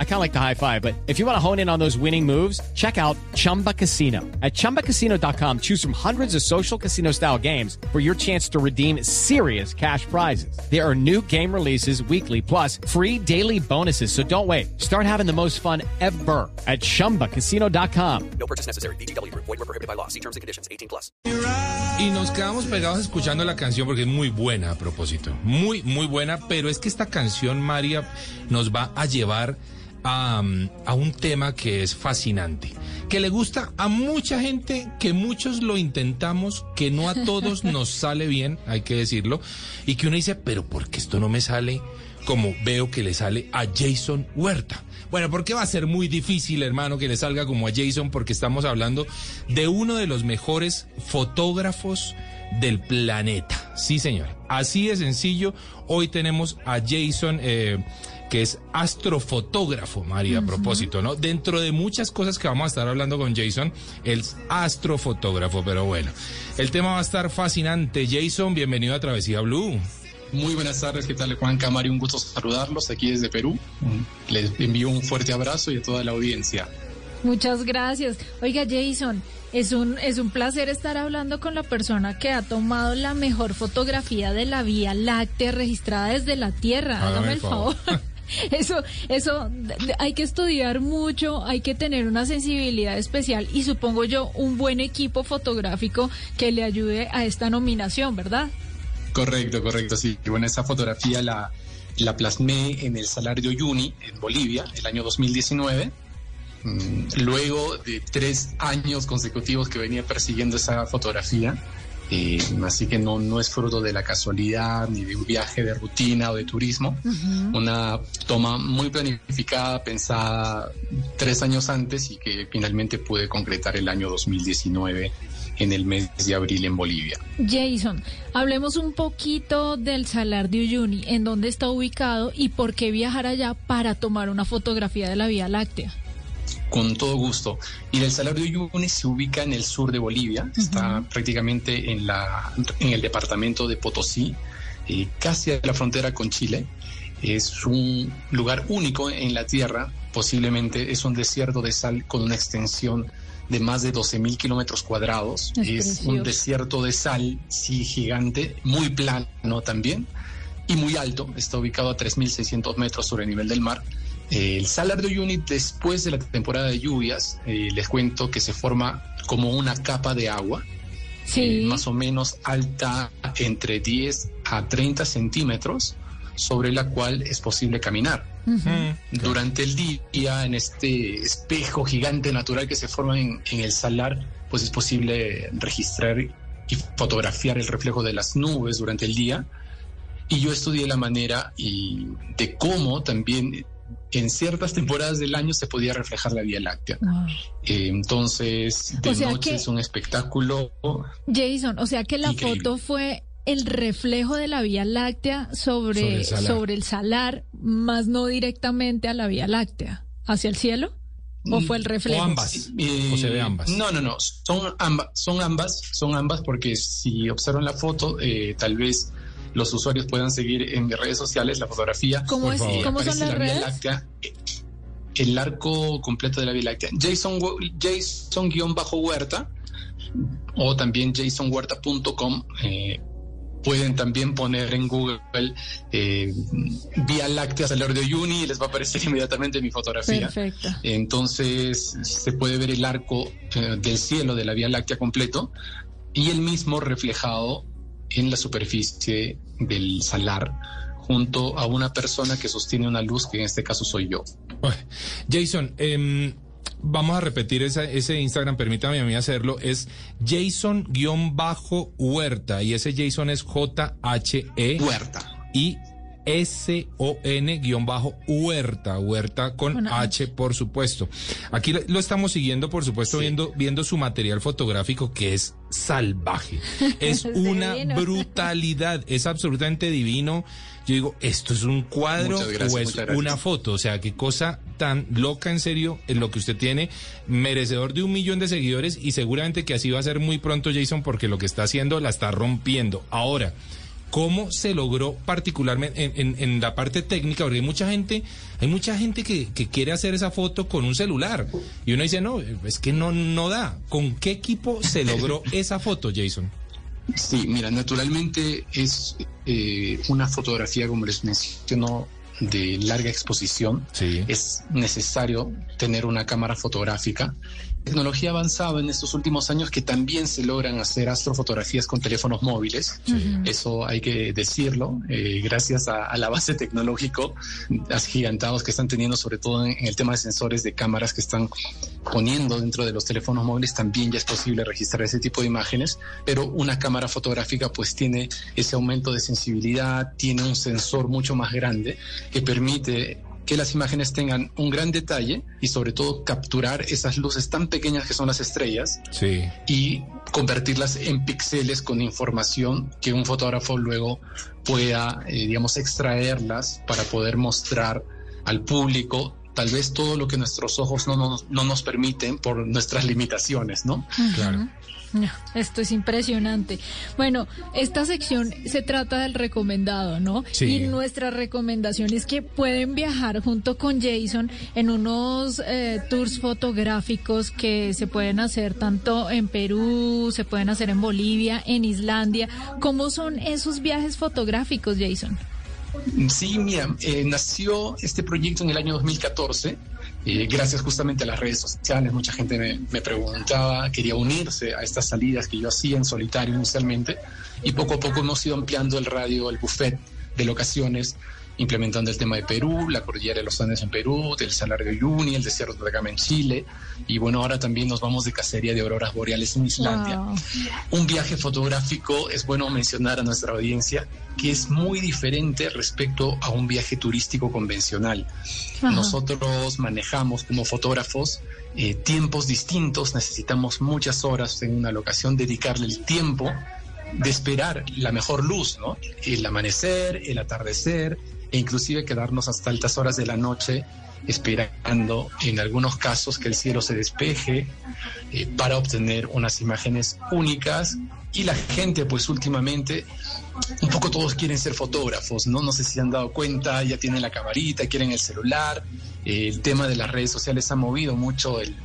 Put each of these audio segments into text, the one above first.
I kind of like the high five, but if you want to hone in on those winning moves, check out Chumba Casino. At ChumbaCasino.com, choose from hundreds of social casino style games for your chance to redeem serious cash prizes. There are new game releases weekly, plus free daily bonuses. So don't wait. Start having the most fun ever at ChumbaCasino.com. No purchase necessary. BGW. Void were prohibited by law. See terms and conditions. 18 plus. Y nos quedamos pegados escuchando la canción porque es muy buena a propósito. Muy, muy buena, pero es que esta canción María, nos va a llevar a, a, un tema que es fascinante, que le gusta a mucha gente, que muchos lo intentamos, que no a todos nos sale bien, hay que decirlo, y que uno dice, pero ¿por qué esto no me sale como veo que le sale a Jason Huerta? Bueno, porque va a ser muy difícil, hermano, que le salga como a Jason, porque estamos hablando de uno de los mejores fotógrafos del planeta. Sí, señor. Así de sencillo. Hoy tenemos a Jason, eh, que es astrofotógrafo, María, a propósito, ¿no? Dentro de muchas cosas que vamos a estar hablando con Jason, el astrofotógrafo, pero bueno, el tema va a estar fascinante. Jason, bienvenido a Travesía Blue. Muy buenas tardes, ¿qué tal Juan Camari? Un gusto saludarlos aquí desde Perú. Les envío un fuerte abrazo y a toda la audiencia. Muchas gracias. Oiga, Jason, es un, es un placer estar hablando con la persona que ha tomado la mejor fotografía de la Vía Láctea registrada desde la Tierra. Hágame, el favor. Eso, eso hay que estudiar mucho, hay que tener una sensibilidad especial y supongo yo un buen equipo fotográfico que le ayude a esta nominación, ¿verdad? Correcto, correcto, sí. Bueno, esa fotografía la, la plasmé en el Salario Uyuni, en Bolivia, el año 2019 Mm, luego de tres años consecutivos que venía persiguiendo esa fotografía, eh, así que no, no es fruto de la casualidad ni de un viaje de rutina o de turismo. Una toma muy planificada, pensada tres años antes y que finalmente pude concretar el año 2019 en el mes de abril en Bolivia. Jason, hablemos un poquito del Salar de Uyuni, en dónde está ubicado y por qué viajar allá para tomar una fotografía de la Vía Láctea. Con todo gusto. Y el Salar de Uyuni se ubica en el sur de Bolivia, está prácticamente en, la, en el departamento de Potosí, eh, casi a la frontera con Chile. Es un lugar único en la Tierra, posiblemente es un desierto de sal con una extensión de más de 12 mil kilómetros cuadrados. Es, un desierto de sal, sí, gigante, muy plano también y muy alto. Está ubicado a 3.600 metros sobre el nivel del mar el Salar de Uyuni, después de la temporada de lluvias, eh, les cuento que se forma como una capa de agua, eh, más o menos alta entre 10 a 30 centímetros, sobre la cual es posible caminar. Durante el día, en este espejo gigante natural que se forma en, en el salar, pues es posible registrar y fotografiar el reflejo de las nubes durante el día. Y yo estudié la manera y de cómo también en ciertas temporadas del año se podía reflejar la Vía Láctea. Eh, entonces, de noche es un espectáculo. Jason, o sea que la foto fue el reflejo de la Vía Láctea sobre, sobre el, salar, más no directamente a la Vía Láctea, hacia el cielo. ¿O fue el reflejo? O ambas. o se ve ambas. No, no, no. Son ambas, son ambas, son ambas, porque si observan la foto, eh, tal vez los usuarios puedan seguir en mis redes sociales la fotografía. ¿Cómo, es, ¿cómo son las redes? Láctea, el arco completo de la Vía Láctea. Jason, Jason-Huerta o también jasonhuerta.com. Eh, pueden también poner en Google eh, Vía Láctea Salar de Uyuni y les va a aparecer inmediatamente mi fotografía. Perfecto. Entonces se puede ver el arco eh, del cielo de la Vía Láctea completo y el mismo reflejado en la superficie del salar junto a una persona que sostiene una luz, que en este caso soy yo. Jason, em, vamos a repetir ese Instagram, permítame a mí hacerlo, es Jason-Huerta y ese Jason es J-H-E. Huerta. Y S-O-N-Huerta, Huerta con H, por supuesto. Aquí lo estamos siguiendo, por supuesto, viendo, viendo su material fotográfico que es salvaje. Es una divino. brutalidad. Es absolutamente divino. Yo digo, ¿esto es un cuadro gracias, o es una foto? O sea, qué cosa tan loca en serio es lo que usted tiene. Merecedor de un millón de seguidores y seguramente que así va a ser muy pronto, Jason, porque lo que está haciendo la está rompiendo. Ahora, ¿cómo se logró particularmente en, en- en la parte técnica? Porque hay mucha gente, hay mucha gente que, que quiere hacer esa foto con un celular. Y uno dice, no, es que no, no da. ¿Con qué equipo se logró esa foto, Jason? Sí, mira, naturalmente es eh, una fotografía, como les menciono, de larga exposición. Sí. Es necesario tener una cámara fotográfica. Tecnología avanzada en estos últimos años que también se logran hacer astrofotografías con teléfonos móviles. Eso hay que decirlo, eh, gracias a, al avance tecnológico agigantados que están teniendo, sobre todo en, en el tema de sensores de cámaras que están poniendo dentro de los teléfonos móviles, también ya es posible registrar ese tipo de imágenes, pero una cámara fotográfica pues tiene ese aumento de sensibilidad, tiene un sensor mucho más grande que permite que las imágenes tengan un gran detalle y sobre todo capturar esas luces tan pequeñas que son las estrellas Sí. y convertirlas en píxeles con información que un fotógrafo luego pueda, eh, digamos, extraerlas para poder mostrar al público tal vez todo lo que nuestros ojos no nos, no nos permiten por nuestras limitaciones, ¿no? Claro. Esto es impresionante. Bueno, esta sección se trata del recomendado, ¿no? Sí. Y nuestra recomendación es que pueden viajar junto con Jason en unos eh, tours fotográficos que se pueden hacer tanto en Perú, se pueden hacer en Bolivia, en Islandia. ¿Cómo son esos viajes fotográficos, Jason? Sí, mira, eh, nació este proyecto en el año 2014, gracias justamente a las redes sociales. Mucha gente me, me preguntaba, quería unirse a estas salidas que yo hacía en solitario inicialmente, y poco a poco hemos ido ampliando el radio, el buffet de locaciones, implementando el tema de Perú, la cordillera de los Andes en Perú, del Salar de Uyuni, el desierto de Atacama en Chile, y bueno, ahora también nos vamos de cacería de auroras boreales en Islandia Wow. un viaje fotográfico, es bueno mencionar a nuestra audiencia que es muy diferente respecto a un viaje turístico convencional. Ajá. Nosotros manejamos como fotógrafos eh, tiempos distintos, necesitamos muchas horas en una locación, dedicarle el tiempo de esperar la mejor luz, ¿no? El amanecer, el atardecer, e inclusive quedarnos hasta altas horas de la noche esperando en algunos casos que el cielo se despeje eh, para obtener unas imágenes únicas y la gente pues últimamente un poco todos quieren ser fotógrafos, ¿no? No sé si han dado cuenta, ya tienen la camarita, quieren el celular, eh, el tema de las redes sociales ha movido mucho el,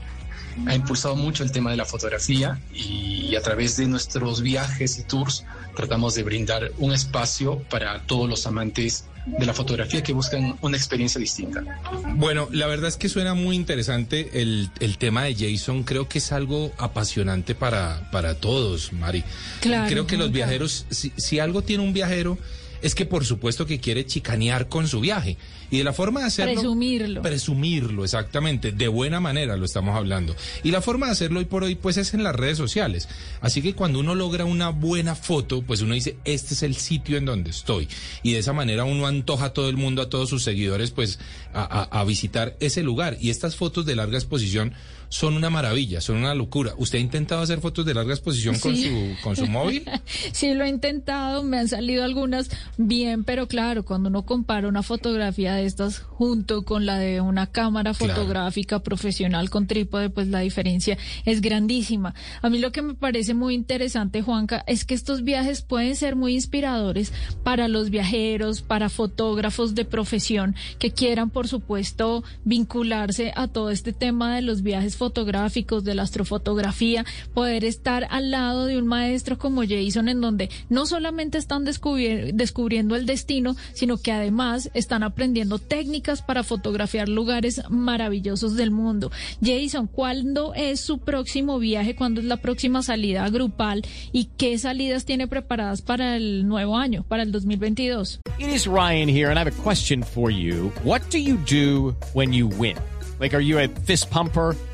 ha impulsado mucho el tema de la fotografía y a través de nuestros viajes y tours tratamos de brindar un espacio para todos los amantes de la fotografía que buscan una experiencia distinta. Bueno, la verdad es que suena muy interesante el, el tema de Jason. Creo que es algo apasionante para, para todos, Mari. Claro, Creo que los viajeros, si, si algo tiene un viajero, es que por supuesto que quiere chicanear con su viaje. Y de la forma de hacerlo... Presumirlo. Presumirlo, exactamente. De buena manera lo estamos hablando. Y la forma de hacerlo hoy por hoy, pues es en las redes sociales. Así que cuando uno logra una buena foto, pues uno dice, este es el sitio en donde estoy. Y de esa manera uno antoja a todo el mundo, a todos sus seguidores, pues a, a- a visitar ese lugar. Y estas fotos de larga exposición son una maravilla, son una locura. ¿Usted ha intentado hacer fotos de larga exposición con, su, con su móvil? Sí, lo he intentado, me han salido algunas bien, pero claro, cuando uno compara una fotografía de estas junto con la de una cámara Claro. fotográfica profesional con trípode, pues la diferencia es grandísima. A mí lo que me parece muy interesante, Juanca, es que estos viajes pueden ser muy inspiradores para los viajeros, para fotógrafos de profesión que quieran, por supuesto, vincularse a todo este tema de los viajes fotográficos, de la astrofotografía, poder estar al lado de un maestro como Jason, en donde no solamente están descubri- descubriendo el destino, sino que además están aprendiendo técnicas para fotografiar lugares maravillosos del mundo. Jason, ¿cuándo es su próximo viaje? ¿Cuándo es la próxima salida grupal? ¿Y qué salidas tiene preparadas para el nuevo año, para el 2022? It is Ryan here, and I have a question for you. What do you do when you win? Like, are you a fist pumper?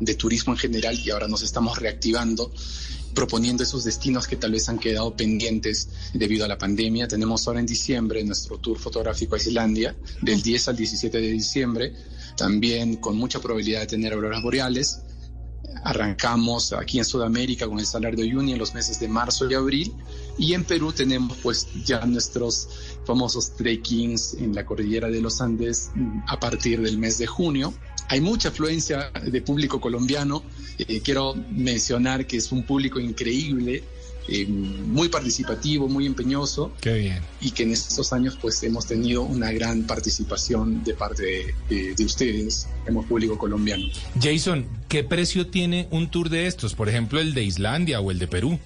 de turismo en general y ahora nos estamos reactivando proponiendo esos destinos que tal vez han quedado pendientes debido a la pandemia. Tenemos ahora en diciembre nuestro tour fotográfico a Islandia, del 10 al 17 de diciembre, también con mucha probabilidad de tener auroras boreales. Arrancamos aquí en Sudamérica con el Salar de Uyuni en los meses de marzo y abril y en Perú tenemos pues ya nuestros famosos trekkings en la cordillera de los Andes mm, a partir del mes de junio. Hay mucha afluencia de público colombiano. Eh, quiero mencionar que es un público increíble, eh, muy participativo, muy empeñoso Qué bien. y que en estos años pues hemos tenido una gran participación de parte de, de- de ustedes, como público colombiano. Jason, ¿qué precio tiene un tour de estos? Por ejemplo, el de Islandia o el de Perú.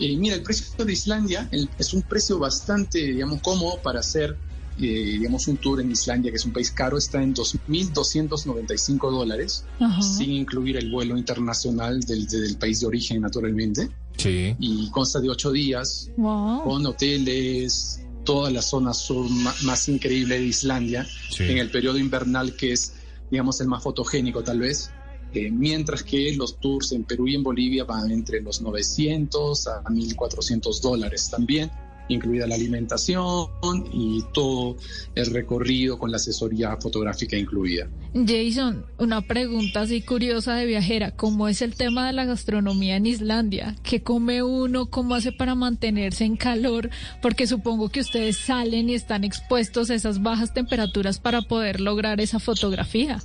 Eh, mira, el precio de Islandia el- es un precio bastante, digamos, cómodo para hacer, digamos, un tour en Islandia, que es un país caro, está en 2.295 dólares, Ajá. sin incluir el vuelo internacional del, del país de origen, naturalmente, Sí. y consta de ocho días, Wow. con hoteles, toda la zona sur ma- más increíble de Islandia, Sí. en el periodo invernal que es, digamos, el más fotogénico tal vez, eh, mientras que los tours en Perú y en Bolivia van entre los 900 a 1.400 dólares también, incluida la alimentación y todo el recorrido con la asesoría fotográfica incluida. Jason, una pregunta así curiosa de viajera. ¿Cómo es el tema de la gastronomía en Islandia? ¿Qué come uno? ¿Cómo hace para mantenerse en calor? Porque supongo que ustedes salen y están expuestos a esas bajas temperaturas para poder lograr esa fotografía.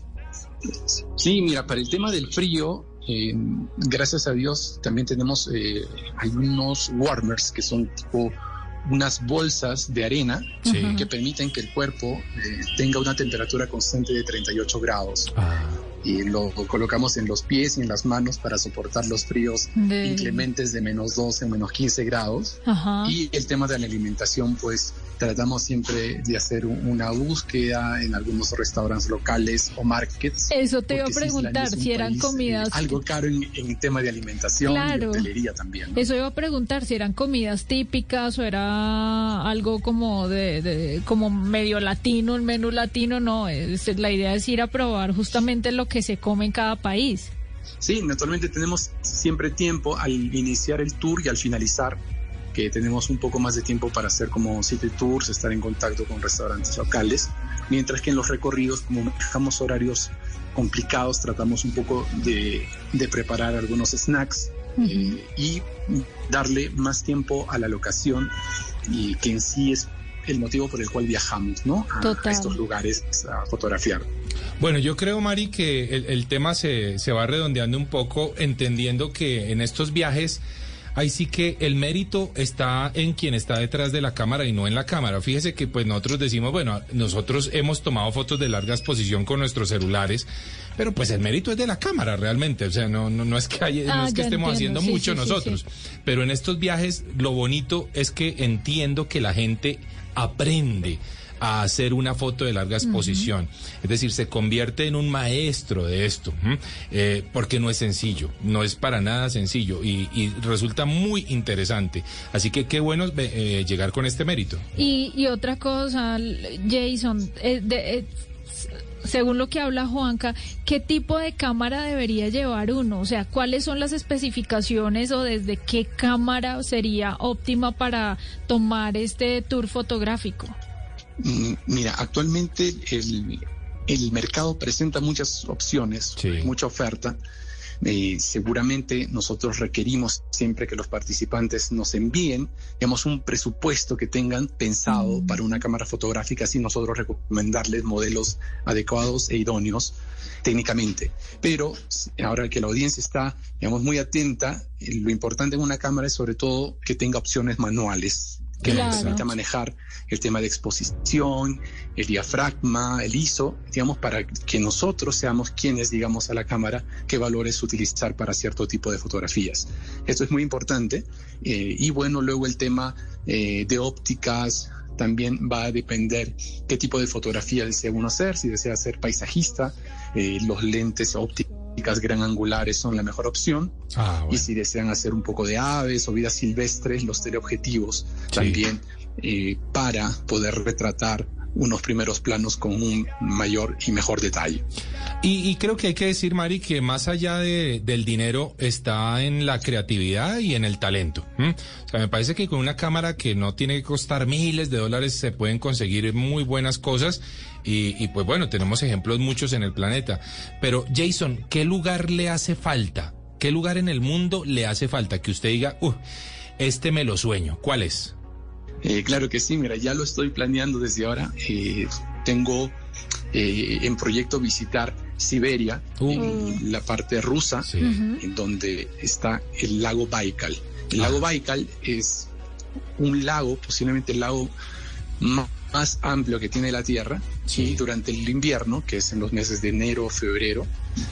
Sí, mira, para el tema del frío, eh, gracias a Dios también tenemos, eh, hay unos warmers que son tipo unas bolsas de arena Sí. que permiten que el cuerpo eh, tenga una temperatura constante de 38 grados Ah, y lo colocamos en los pies y en las manos para soportar los fríos De- inclementes de menos 12 o menos 15 grados. Ajá. Y el tema de la alimentación, pues tratamos siempre de hacer un- una búsqueda en algunos restaurantes locales o markets. Eso te iba a Islandia preguntar, un si eran país, eh, comidas... algo caro en, en tema de alimentación Claro. y hotelería también. ¿no? Eso iba a preguntar si eran comidas típicas o era algo como de, de- como medio latino, el menú latino, no, es, la idea es ir a probar justamente lo que se come en cada país. Sí, naturalmente tenemos siempre tiempo al iniciar el tour y al finalizar, que tenemos un poco más de tiempo para hacer como city tours, estar en contacto con restaurantes locales, mientras que en los recorridos, como manejamos horarios complicados, tratamos un poco de, de preparar algunos snacks eh, y darle más tiempo a la locación y que en sí es el motivo por el cual viajamos, ¿no? A, Total. a estos lugares a fotografiar. Bueno, yo creo, Mari, que el, el tema se, se va redondeando un poco, entendiendo que en estos viajes, ahí sí que el mérito está en quien está detrás de la cámara y no en la cámara. Fíjese que pues nosotros decimos, bueno, nosotros hemos tomado fotos de larga exposición con nuestros celulares, pero pues el mérito es de la cámara realmente. O sea, no, no, no es que, haya- no Ah, es que estemos entiendo. haciendo Sí, mucho sí, sí, nosotros. Pero en estos viajes lo bonito es que entiendo que la gente aprende a hacer una foto de larga exposición. Es decir, se convierte en un maestro de esto. Eh, porque no es sencillo, no es para nada sencillo y, y resulta muy interesante. Así que qué bueno eh, llegar con este mérito. Y, y otra cosa, Jason, eh, de- eh, según lo que habla Juanca, ¿qué tipo de cámara debería llevar uno? O sea, ¿cuáles son las especificaciones o desde qué cámara sería óptima para tomar este tour fotográfico? Mm, Mira, actualmente el, el mercado presenta muchas opciones, Sí. mucha oferta. Eh, seguramente nosotros requerimos siempre que los participantes nos envíen, digamos, un presupuesto que tengan pensado para una cámara fotográfica, así nosotros recomendarles modelos adecuados e idóneos técnicamente. Pero ahora que la audiencia está, digamos, muy atenta, eh, lo importante en una cámara es sobre todo que tenga opciones manuales que Claro. nos permita manejar el tema de exposición, el diafragma, el ISO, digamos, para que nosotros seamos quienes digamos a la cámara qué valores utilizar para cierto tipo de fotografías. Esto es muy importante. eh, y bueno, luego el tema eh, de ópticas también va a depender qué tipo de fotografía desea uno hacer, si desea ser paisajista, eh, los lentes ópticas gran angulares son la mejor opción. Ah, Y si desean hacer un poco de aves o vida silvestres, los teleobjetivos también eh, para poder retratar unos primeros planos con un mayor y mejor detalle. Y, creo que hay que decir, Mari, que más allá de- del dinero está en la creatividad y en el talento. O sea, me parece que con una cámara que no tiene que costar miles de dólares se pueden conseguir muy buenas cosas. Y, y, pues bueno, tenemos ejemplos muchos en el planeta. Pero Jason, ¿qué lugar le hace falta? ¿Qué lugar en el mundo le hace falta que usted diga, uh, este me lo sueño? ¿Cuál es? Eh, claro que sí, mira, ya lo estoy planeando desde ahora. Eh, tengo eh, en proyecto visitar Siberia, Uh. en la parte rusa, Sí. en donde está el lago Baikal. El Ah. lago Baikal es un lago, posiblemente el lago ma- más amplio que tiene la Tierra, Sí. y durante el invierno, que es en los meses de enero, febrero,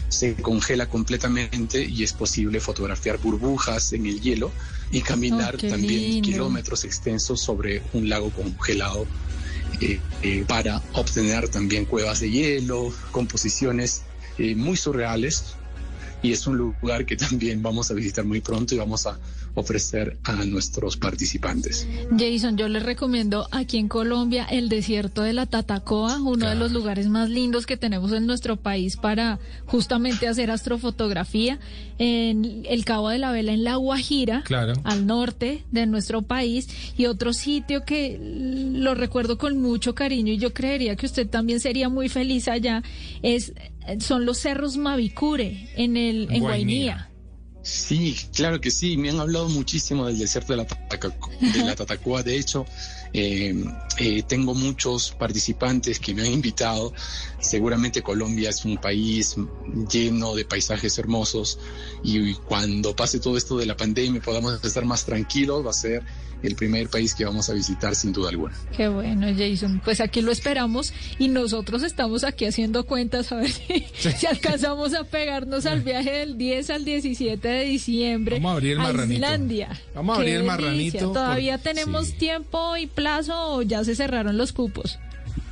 se congela completamente y es posible fotografiar burbujas en el hielo y caminar Oh, también lindo. kilómetros extensos sobre un lago congelado eh, eh, para obtener también cuevas de hielo, composiciones eh, muy surreales. Y es un lugar que también vamos a visitar muy pronto y vamos a ofrecer a nuestros participantes. Jason, yo les recomiendo aquí en Colombia el desierto de la Tatacoa, uno de los lugares más lindos que tenemos en nuestro país para justamente hacer astrofotografía. En el Cabo de la Vela en La Guajira, Claro. al norte de nuestro país, y otro sitio que lo recuerdo con mucho cariño y yo creería que usted también sería muy feliz allá, es son los cerros Mavicure en el en Guainía. Sí, claro que sí. Me han hablado muchísimo del desierto de la, Tataco- de la Tatacoa. De hecho, eh, eh, tengo muchos participantes que me han invitado. Seguramente Colombia es un país lleno de paisajes hermosos y cuando pase todo esto de la pandemia y podamos estar más tranquilos, va a ser el primer país que vamos a visitar sin duda alguna. Qué bueno, Jason. Pues aquí lo esperamos y nosotros estamos aquí haciendo cuentas a ver si, si alcanzamos a pegarnos al viaje del 10 al 17 de diciembre Vamos a abrir el marranito. Islandia. Vamos a abrir Qué el delicia. marranito ¿Todavía por- tenemos sí. tiempo y plazo o ya se cerraron los cupos?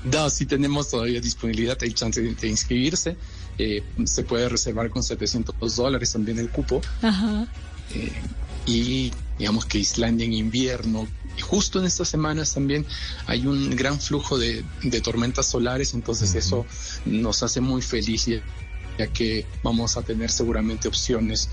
No, sí tenemos todavía disponibilidad, hay chance de, de inscribirse. Eh, se puede reservar con 700 dólares también el cupo. Ajá. Eh, y digamos que Islandia en invierno, y justo en estas semanas también hay un gran flujo de, de tormentas solares, entonces eso nos hace muy feliz ya, ya que vamos a tener seguramente opciones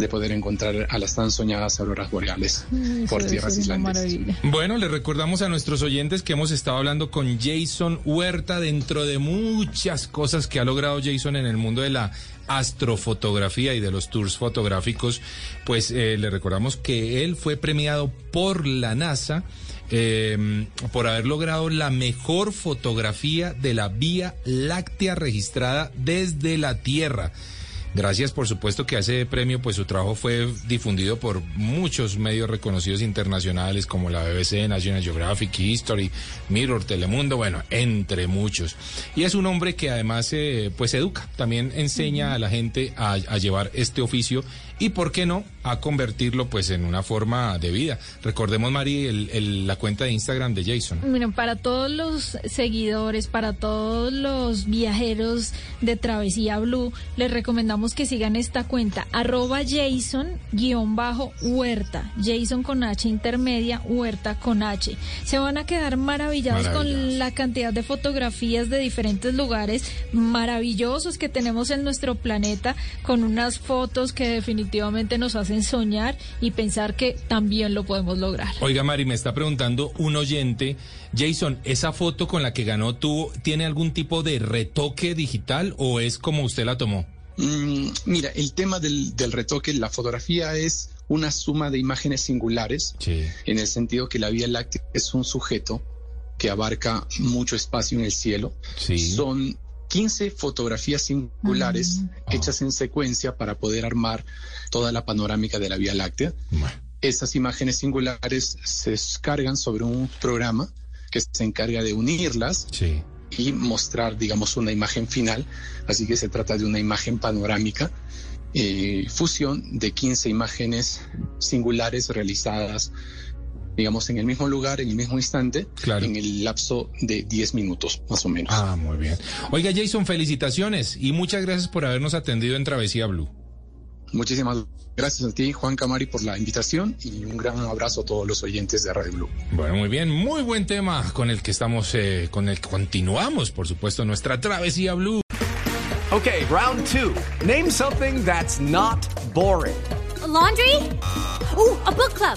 de poder encontrar a las tan soñadas auroras boreales Mm, por tierras islandesas. maravilla. Bueno, le recordamos a nuestros oyentes que hemos estado hablando con Jason Huerta dentro de muchas cosas que ha logrado Jason en el mundo de la astrofotografía y de los tours fotográficos. Pues eh, le recordamos que él fue premiado por la NASA eh, por haber logrado la mejor fotografía de la Vía Láctea registrada desde la Tierra. Gracias, por supuesto, que a ese premio, pues su trabajo fue difundido por muchos medios reconocidos internacionales como la BBC, National Geographic, History, Mirror, Telemundo, bueno, entre muchos. Y es un hombre que además, eh, pues educa, también enseña a la gente a, a llevar este oficio y, ¿por qué no?, a convertirlo, pues, en una forma de vida. Recordemos, Mari, el- el- la cuenta de Instagram de Jason. Miren, para todos los seguidores, para todos los viajeros de Travesía Blue, les recomendamos que sigan esta cuenta, arroba Jason-Huerta, Jason con H intermedia, Huerta con H. Se van a quedar maravillados Maravillados. con la cantidad de fotografías de diferentes lugares maravillosos que tenemos en nuestro planeta, con unas fotos que definitivamente nos hacen soñar y pensar que también lo podemos lograr. Oiga, Mari, me está preguntando un oyente, Jason, ¿esa foto con la que ganó tú tiene algún tipo de retoque digital o es como usted la tomó? Mm, mira, el tema del, del retoque, la fotografía es una suma de imágenes singulares, Sí. en el sentido que la Vía Láctea es un sujeto que abarca mucho espacio en el cielo. Sí. Son 15 fotografías singulares Mm. hechas en secuencia para poder armar toda la panorámica de la Vía Láctea. Bueno. esas imágenes singulares se cargan sobre un programa que se encarga de unirlas Sí. y mostrar, digamos, una imagen final. Así que se trata de una imagen panorámica, eh, fusión de 15 imágenes singulares realizadas, digamos, en el mismo lugar, en el mismo instante, Claro. en el lapso de 10 minutos, más o menos. Ah, muy bien. Oiga, Jason, felicitaciones y muchas gracias por habernos atendido en Travesía Blue. Muchísimas gracias a ti, Juan Camari, por la invitación y un gran abrazo a todos los oyentes de Radio Blue. Bueno, muy bien, muy buen tema con el que estamos, eh, con el que continuamos, por supuesto, nuestra Travesía Blue. Okay, round two. Name something that's not boring. A laundry? Ooh, a book club.